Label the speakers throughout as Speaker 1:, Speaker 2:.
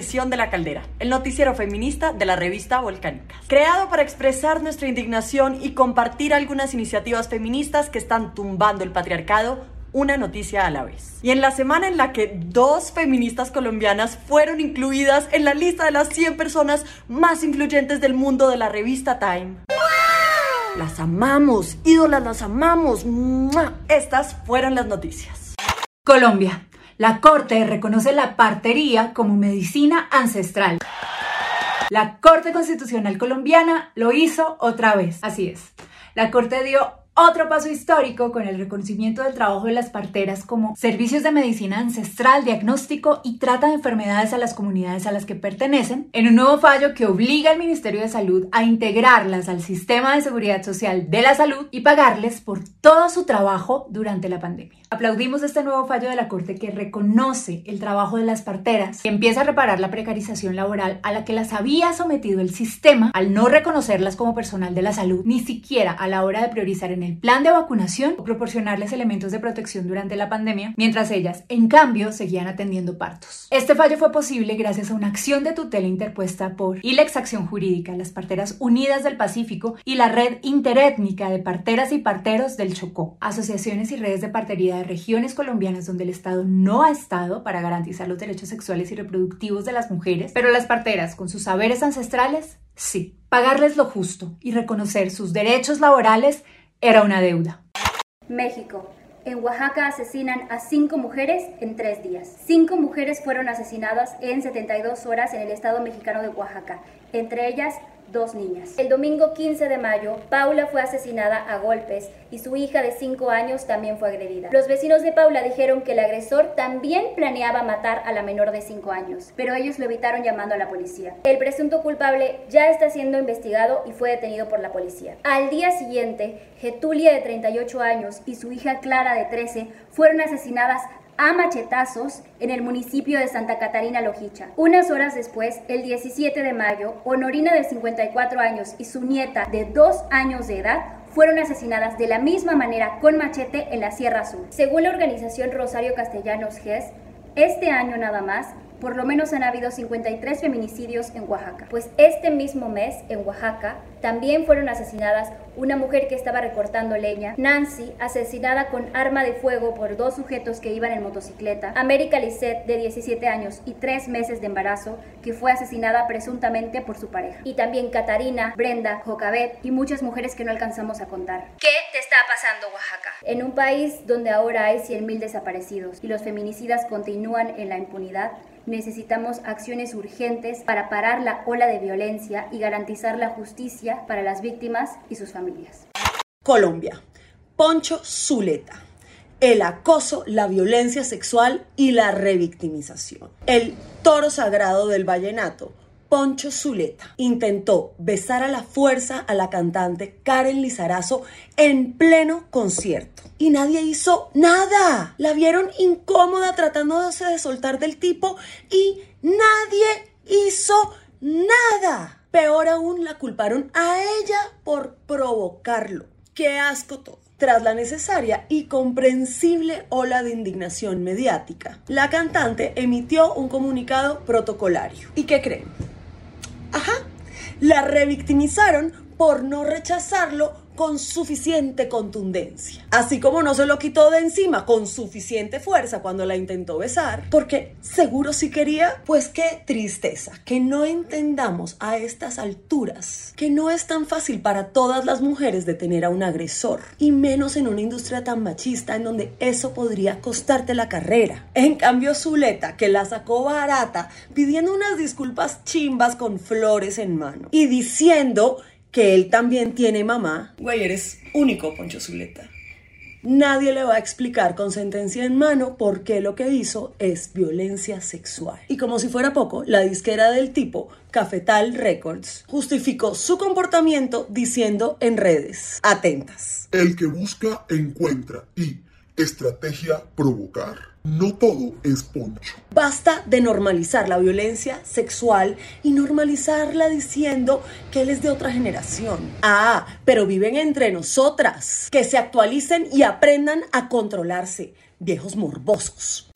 Speaker 1: edición de La Caldera, el noticiero feminista de la revista Volcánicas. Creado para expresar nuestra indignación y compartir algunas iniciativas feministas que están tumbando el patriarcado, una noticia a la vez. Y en la semana en la que dos feministas colombianas fueron incluidas en la lista de las 100 personas más influyentes del mundo de la revista Time. Las amamos, ídolas, las amamos. Estas fueron las noticias.
Speaker 2: Colombia. La Corte reconoce la partería como medicina ancestral. La Corte Constitucional Colombiana lo hizo otra vez. Así es. La Corte dio otro paso histórico con el reconocimiento del trabajo de las parteras como servicios de medicina ancestral, diagnóstico y trata de enfermedades a las comunidades a las que pertenecen, en un nuevo fallo que obliga al Ministerio de Salud a integrarlas al sistema de seguridad social de la salud y pagarles por todo su trabajo durante la pandemia. Aplaudimos este nuevo fallo de la Corte que reconoce el trabajo de las parteras y empieza a reparar la precarización laboral a la que las había sometido el sistema al no reconocerlas como personal de la salud, ni siquiera a la hora de priorizar en el plan de vacunación o proporcionarles elementos de protección durante la pandemia, mientras ellas, en cambio, seguían atendiendo partos. Este fallo fue posible gracias a una acción de tutela interpuesta por ILEX Acción Jurídica, las Parteras Unidas del Pacífico y la Red Interétnica de Parteras y Parteros del Chocó, asociaciones y redes de partería de regiones colombianas donde el Estado no ha estado para garantizar los derechos sexuales y reproductivos de las mujeres, pero las parteras con sus saberes ancestrales, sí. Pagarles lo justo y reconocer sus derechos laborales era una deuda.
Speaker 3: México. En Oaxaca asesinan a cinco mujeres en tres días. Cinco mujeres fueron asesinadas en 72 horas en el estado mexicano de Oaxaca, entre ellas dos niñas. El domingo 15 de mayo, Paula fue asesinada a golpes y su hija de 5 años también fue agredida. Los vecinos de Paula dijeron que el agresor también planeaba matar a la menor de 5 años, pero ellos lo evitaron llamando a la policía. El presunto culpable ya está siendo investigado y fue detenido por la policía. Al día siguiente, Getulia de 38 años y su hija Clara de 13 fueron asesinadas a machetazos en el municipio de Santa Catarina Lojicha. Unas horas después, el 17 de mayo, Honorina de 54 años y su nieta de 2 años de edad fueron asesinadas de la misma manera con machete en la Sierra Azul. Según la organización Rosario Castellanos GES, este año nada más por lo menos han habido 53 feminicidios en Oaxaca. Pues este mismo mes, en Oaxaca, también fueron asesinadas una mujer que estaba recortando leña, Nancy, asesinada con arma de fuego por dos sujetos que iban en motocicleta, América Lisset, de 17 años y 3 meses de embarazo, que fue asesinada presuntamente por su pareja. Y también Catarina, Brenda, Jocabet y muchas mujeres que no alcanzamos a contar. ¿Qué te está pasando, Oaxaca? En un país donde ahora hay 100.000 desaparecidos y los feminicidas continúan en la impunidad, necesitamos acciones urgentes para parar la ola de violencia y garantizar la justicia para las víctimas y sus familias.
Speaker 4: Colombia. Poncho Zuleta. El acoso, la violencia sexual y la revictimización. El toro sagrado del vallenato Poncho Zuleta intentó besar a la fuerza a la cantante Karen Lizarazo en pleno concierto. Y nadie hizo nada. La vieron incómoda tratándose de soltar del tipo y nadie hizo nada. Peor aún, la culparon a ella por provocarlo. Qué asco todo. Tras la necesaria y comprensible ola de indignación mediática, la cantante emitió un comunicado protocolario. ¿Y qué creen? Ajá, la revictimizaron por no rechazarlo con suficiente contundencia. Así como no se lo quitó de encima con suficiente fuerza cuando la intentó besar, porque seguro si quería, pues qué tristeza que no entendamos a estas alturas que no es tan fácil para todas las mujeres detener a un agresor, y menos en una industria tan machista en donde eso podría costarte la carrera. En cambio, Zuleta, que la sacó barata, pidiendo unas disculpas chimbas con flores en mano y diciendo que él también tiene mamá, güey, eres único, Poncho Zuleta. Nadie le va a explicar con sentencia en mano por qué lo que hizo es violencia sexual. Y como si fuera poco, la disquera del tipo, Cafetal Records, justificó su comportamiento diciendo en redes, atentas.
Speaker 5: El que busca, encuentra y estrategia provocar no todo es poncho.
Speaker 4: Basta de normalizar la violencia sexual y normalizarla diciendo que él es de otra generación. Ah, pero viven entre nosotras. Que se actualicen y aprendan a controlarse, viejos morbosos.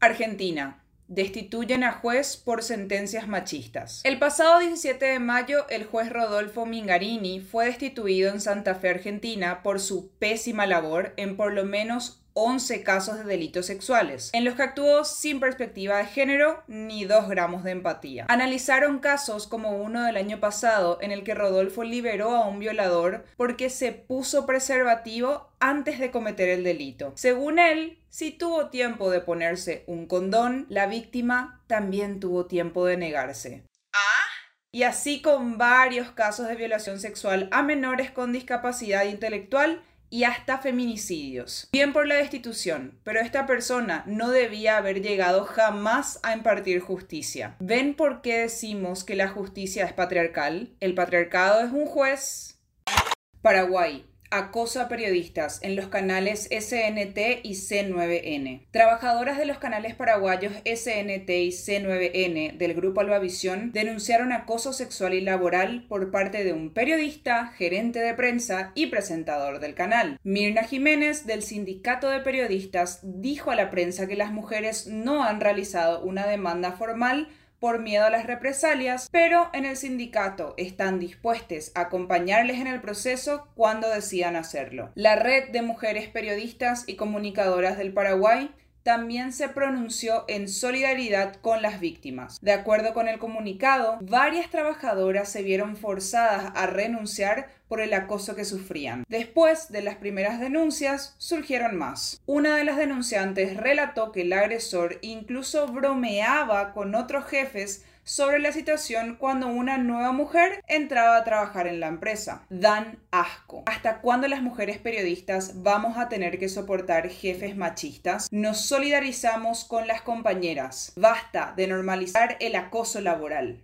Speaker 6: Argentina. Destituyen a juez por sentencias machistas. El pasado 17 de mayo, el juez Rodolfo Mingarini fue destituido en Santa Fe, Argentina, por su pésima labor en por lo menos 11 casos de delitos sexuales, en los que actuó sin perspectiva de género ni dos gramos de empatía. Analizaron casos como uno del año pasado, en el que Rodolfo liberó a un violador porque se puso preservativo antes de cometer el delito. Según él, si tuvo tiempo de ponerse un condón, la víctima también tuvo tiempo de negarse. ¿Ah? Y así con varios casos de violación sexual a menores con discapacidad intelectual y hasta feminicidios. Bien por la destitución, pero esta persona no debía haber llegado jamás a impartir justicia. ¿Ven por qué decimos que la justicia es patriarcal? El patriarcado es un juez. Paraguay acoso a periodistas en los canales SNT y C9N. Trabajadoras de los canales paraguayos SNT y C9N del grupo Albavisión denunciaron acoso sexual y laboral por parte de un periodista, gerente de prensa y presentador del canal. Mirna Jiménez del Sindicato de Periodistas dijo a la prensa que las mujeres no han realizado una demanda formal por miedo a las represalias, pero en el sindicato están dispuestos a acompañarles en el proceso cuando decidan hacerlo. La red de mujeres periodistas y comunicadoras del Paraguay también se pronunció en solidaridad con las víctimas. De acuerdo con el comunicado, varias trabajadoras se vieron forzadas a renunciar por el acoso que sufrían. Después de las primeras denuncias, surgieron más. Una de las denunciantes relató que el agresor incluso bromeaba con otros jefes sobre la situación cuando una nueva mujer entraba a trabajar en la empresa. Dan asco. ¿Hasta cuándo las mujeres periodistas vamos a tener que soportar jefes machistas? Nos solidarizamos con las compañeras. Basta de normalizar el acoso laboral.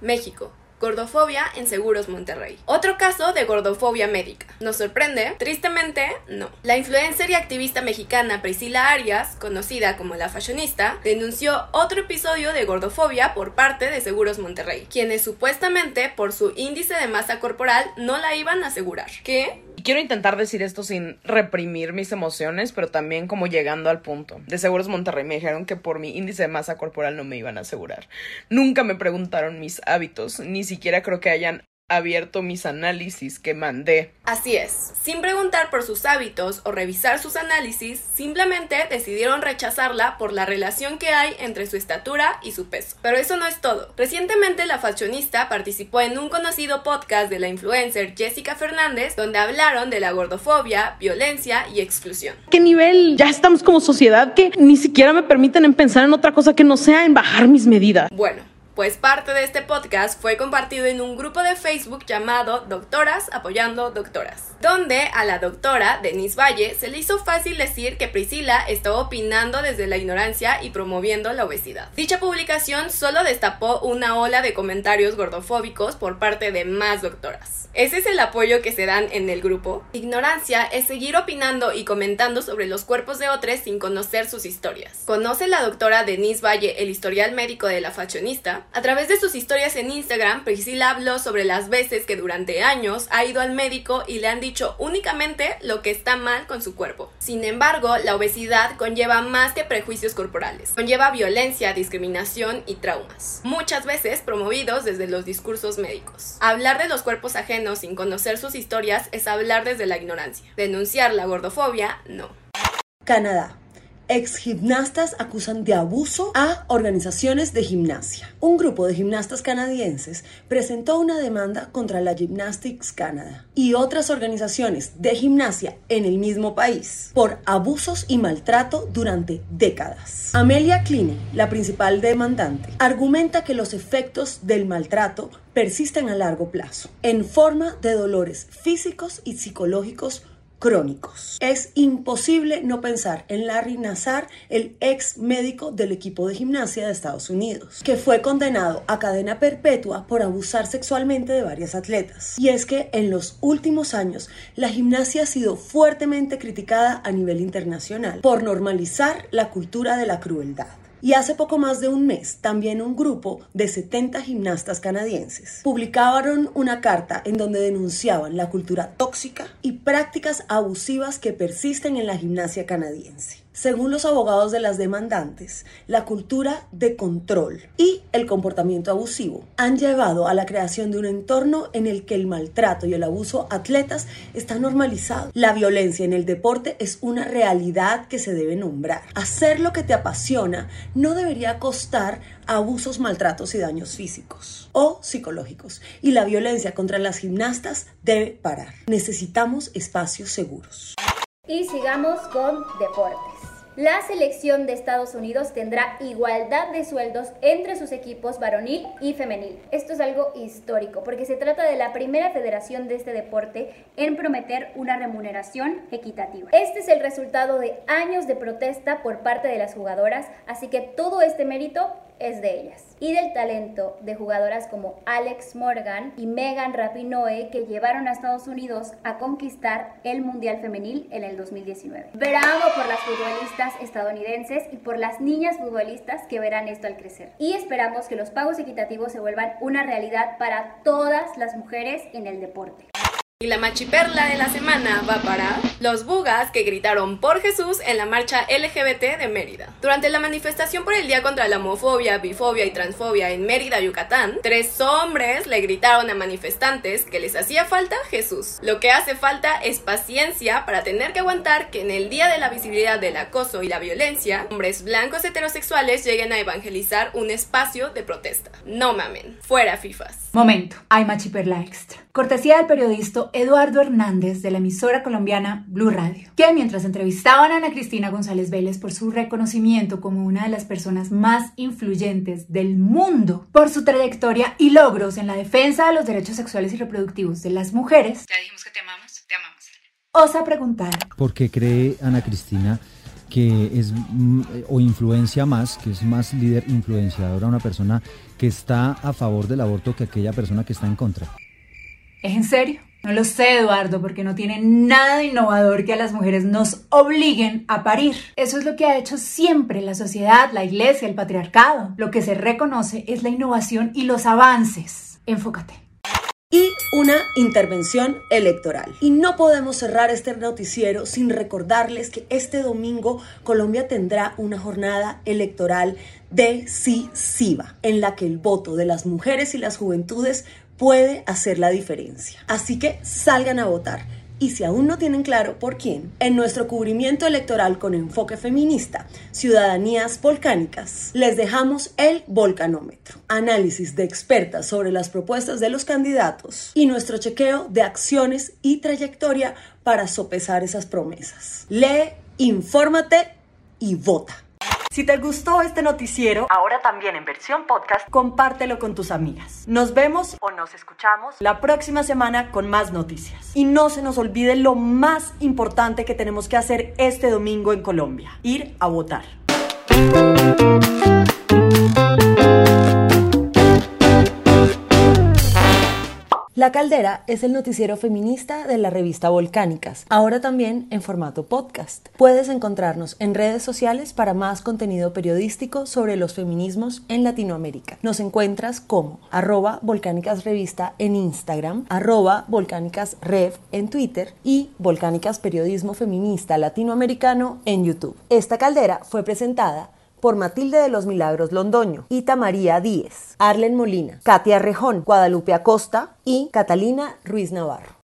Speaker 7: México. Gordofobia en Seguros Monterrey. Otro caso de gordofobia médica. ¿Nos sorprende? Tristemente, no. La influencer y activista mexicana Priscila Arias, conocida como la fashionista, denunció otro episodio de gordofobia por parte de Seguros Monterrey, quienes supuestamente por su índice de masa corporal no la iban a asegurar. ¿Qué?
Speaker 8: Quiero intentar decir esto sin reprimir mis emociones, pero también como llegando al punto. De Seguros Monterrey me dijeron que por mi índice de masa corporal no me iban a asegurar. Nunca me preguntaron mis hábitos, ni siquiera creo que hayan abierto mis análisis que mandé.
Speaker 7: Así es, sin preguntar por sus hábitos o revisar sus análisis, simplemente decidieron rechazarla por la relación que hay entre su estatura y su peso. Pero eso no es todo. Recientemente la fashionista participó en un conocido podcast de la influencer Jessica Fernández donde hablaron de la gordofobia, violencia y exclusión.
Speaker 9: ¿Qué nivel ya estamos como sociedad que ni siquiera me permiten pensar en otra cosa que no sea en bajar mis medidas?
Speaker 7: Bueno, pues parte de este podcast fue compartido en un grupo de Facebook llamado Doctoras Apoyando Doctoras, donde a la doctora Denise Valle se le hizo fácil decir que Priscila estaba opinando desde la ignorancia y promoviendo la obesidad. Dicha publicación solo destapó una ola de comentarios gordofóbicos por parte de más doctoras. Ese es el apoyo que se dan en el grupo. Ignorancia es seguir opinando y comentando sobre los cuerpos de otros sin conocer sus historias. ¿Conoce la doctora Denise Valle el historial médico de la fashionista? A través de sus historias en Instagram, Priscila habló sobre las veces que durante años ha ido al médico y le han dicho únicamente lo que está mal con su cuerpo. Sin embargo, la obesidad conlleva más que prejuicios corporales. Conlleva violencia, discriminación y traumas, muchas veces promovidos desde los discursos médicos. Hablar de los cuerpos ajenos sin conocer sus historias es hablar desde la ignorancia. Denunciar la gordofobia, no.
Speaker 4: Canadá. Ex gimnastas acusan de abuso a organizaciones de gimnasia. Un grupo de gimnastas canadienses presentó una demanda contra la Gymnastics Canada y otras organizaciones de gimnasia en el mismo país por abusos y maltrato durante décadas. Amelia Kline, la principal demandante, argumenta que los efectos del maltrato persisten a largo plazo en forma de dolores físicos y psicológicos crónicos. Es imposible no pensar en Larry Nassar, el ex médico del equipo de gimnasia de Estados Unidos, que fue condenado a cadena perpetua por abusar sexualmente de varias atletas. Y es que en los últimos años la gimnasia ha sido fuertemente criticada a nivel internacional por normalizar la cultura de la crueldad. Y hace poco más de un mes, también un grupo de 70 gimnastas canadienses publicaron una carta en donde denunciaban la cultura tóxica y prácticas abusivas que persisten en la gimnasia canadiense. Según los abogados de las demandantes, la cultura de control y el comportamiento abusivo han llevado a la creación de un entorno en el que el maltrato y el abuso a atletas está normalizado. La violencia en el deporte es una realidad que se debe nombrar. Hacer lo que te apasiona no debería costar abusos, maltratos y daños físicos o psicológicos. Y la violencia contra las gimnastas debe parar. Necesitamos espacios seguros.
Speaker 3: Y sigamos con deportes. La selección de Estados Unidos tendrá igualdad de sueldos entre sus equipos varonil y femenil. Esto es algo histórico porque se trata de la primera federación de este deporte en prometer una remuneración equitativa. Este es el resultado de años de protesta por parte de las jugadoras, así que todo este mérito es de ellas. Y del talento de jugadoras como Alex Morgan y Megan Rapinoe que llevaron a Estados Unidos a conquistar el Mundial Femenil en el 2019. Bravo por las futbolistas estadounidenses y por las niñas futbolistas que verán esto al crecer. Y esperamos que los pagos equitativos se vuelvan una realidad para todas las mujeres en el deporte.
Speaker 7: Y la machiperla de la semana va para los bugas que gritaron por Jesús en la marcha LGBT de Mérida. Durante la manifestación por el Día contra la Homofobia, Bifobia y Transfobia en Mérida, Yucatán, tres hombres le gritaron a manifestantes que les hacía falta Jesús. Lo que hace falta es paciencia para tener que aguantar que en el Día de la Visibilidad del Acoso y la Violencia, hombres blancos heterosexuales lleguen a evangelizar un espacio de protesta. No mamen, fuera FIFAs.
Speaker 2: Momento, hay machiperla extra. Cortesía del periodista Eduardo Hernández de la emisora colombiana Blue Radio, que mientras entrevistaban a Ana Cristina González Vélez por su reconocimiento como una de las personas más influyentes del mundo por su trayectoria y logros en la defensa de los derechos sexuales y reproductivos de las mujeres,
Speaker 10: ya dijimos que te amamos, te amamos.
Speaker 2: osa preguntar.
Speaker 11: ¿Por qué cree Ana Cristina que es mm, o influencia más, que es más líder influenciadora una persona que está a favor del aborto que aquella persona que está en contra?
Speaker 2: ¿Es en serio? No lo sé, Eduardo, porque no tiene nada innovador que a las mujeres nos obliguen a parir. Eso es lo que ha hecho siempre la sociedad, la iglesia, el patriarcado. Lo que se reconoce es la innovación y los avances. Enfócate
Speaker 4: y una intervención electoral. Y no podemos cerrar este noticiero sin recordarles que este domingo Colombia tendrá una jornada electoral decisiva en la que el voto de las mujeres y las juventudes puede hacer la diferencia. Así que salgan a votar. Y si aún no tienen claro por quién, en nuestro cubrimiento electoral con enfoque feminista, Ciudadanías Volcánicas, les dejamos el volcanómetro, análisis de expertas sobre las propuestas de los candidatos y nuestro chequeo de acciones y trayectoria para sopesar esas promesas. Lee, infórmate y vota.
Speaker 1: Si te gustó este noticiero, ahora también en versión podcast, compártelo con tus amigas. Nos vemos o nos escuchamos la próxima semana con más noticias. Y no se nos olvide lo más importante que tenemos que hacer este domingo en Colombia, ir a votar.
Speaker 4: La Caldera es el noticiero feminista de la revista Volcánicas, ahora también en formato podcast. Puedes encontrarnos en redes sociales para más contenido periodístico sobre los feminismos en Latinoamérica. Nos encuentras como arroba Volcánicas Revista en Instagram, arroba Volcánicas Rev en Twitter y Volcánicas Periodismo Feminista Latinoamericano en YouTube. Esta caldera fue presentada por Matilde de los Milagros Londoño, Ita María Díez, Arlen Molina, Katia Rejón, Guadalupe Acosta y Catalina Ruiz Navarro.